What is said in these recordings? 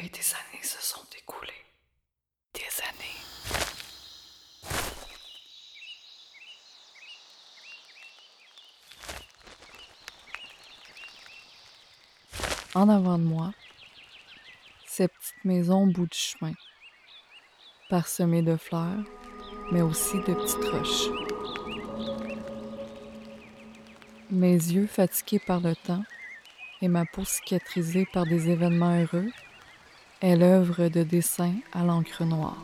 Et des années se sont écoulées. Des années. En avant de moi, cette petite maison au bout du chemin, parsemée de fleurs, mais aussi de petites roches. Mes yeux fatigués par le temps et ma peau cicatrisée par des événements heureux est l'œuvre de dessin à l'encre noire.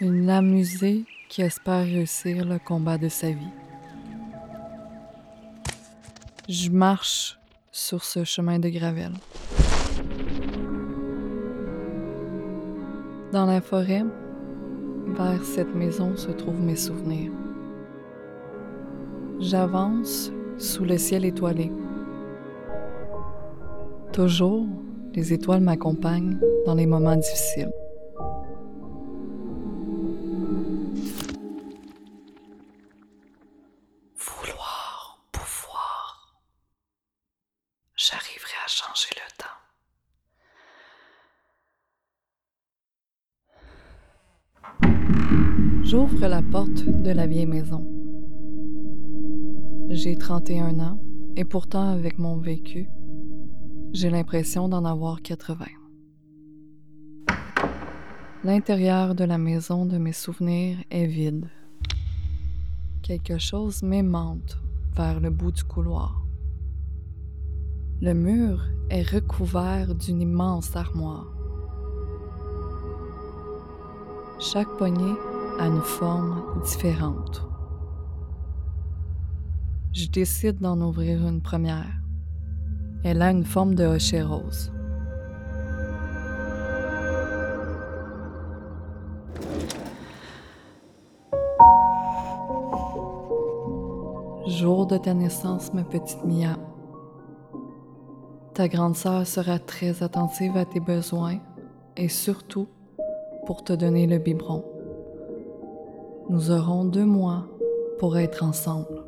Une amusée qui espère réussir le combat de sa vie. Je marche sur ce chemin de gravelle. Dans la forêt, vers cette maison se trouvent mes souvenirs. J'avance sous le ciel étoilé. Toujours, les étoiles m'accompagnent dans les moments difficiles. Vouloir, pouvoir. J'arriverai à changer le temps. J'ouvre la porte de la vieille maison. J'ai 31 ans et pourtant avec mon vécu, j'ai l'impression d'en avoir 80. L'intérieur de la maison de mes souvenirs est vide. Quelque chose m'aimante vers le bout du couloir. Le mur est recouvert d'une immense armoire. Chaque poignée a une forme différente. Je décide d'en ouvrir une première. Elle a une forme de hocher rose. Jour de ta naissance, ma petite Mia. Ta grande sœur sera très attentive à tes besoins et surtout pour te donner le biberon. Nous aurons deux mois pour être ensemble.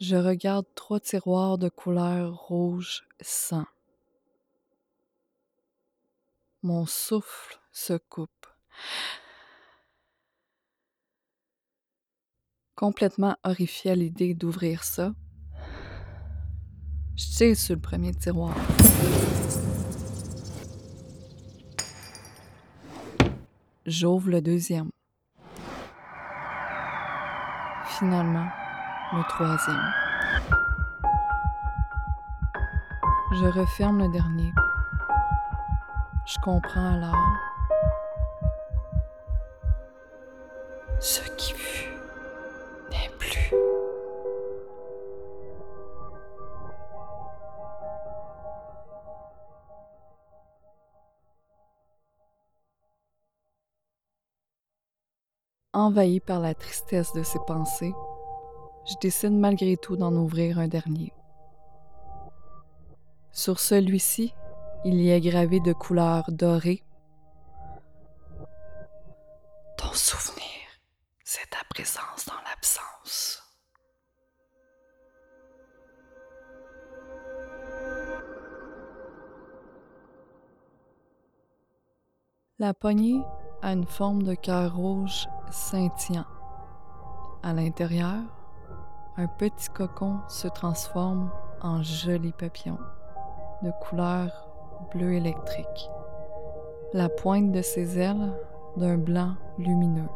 Je regarde trois tiroirs de couleur rouge sang. Mon souffle se coupe. Complètement horrifié à l'idée d'ouvrir ça, je tire sur le premier tiroir. J'ouvre le deuxième. Finalement, le troisième. Je referme le dernier. Je comprends alors. Ce qui fut n'est plus. Envahi par la tristesse de ces pensées, je décide malgré tout d'en ouvrir un dernier. Sur celui-ci, il y est gravé de couleur dorée. Ton souvenir, c'est ta présence dans l'absence. La poignée a une forme de cœur rouge scintillant. À l'intérieur, un petit cocon se transforme en joli papillon de couleur bleu électrique. La pointe de ses ailes d'un blanc lumineux.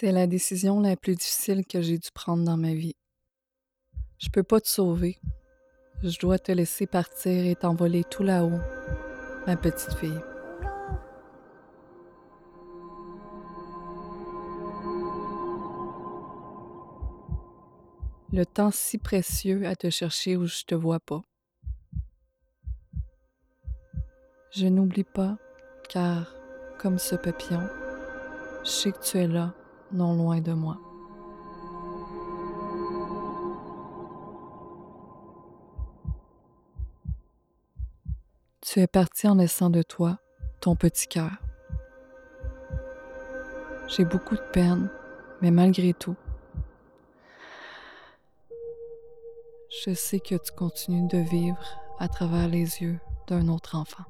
C'est la décision la plus difficile que j'ai dû prendre dans ma vie. Je peux pas te sauver. Je dois te laisser partir et t'envoler tout là-haut, ma petite fille. Le temps si précieux à te chercher où je te vois pas. Je n'oublie pas, car, comme ce papillon, je sais que tu es là, non loin de moi. Tu es parti en laissant de toi ton petit cœur. J'ai beaucoup de peine, mais malgré tout, je sais que tu continues de vivre à travers les yeux d'un autre enfant.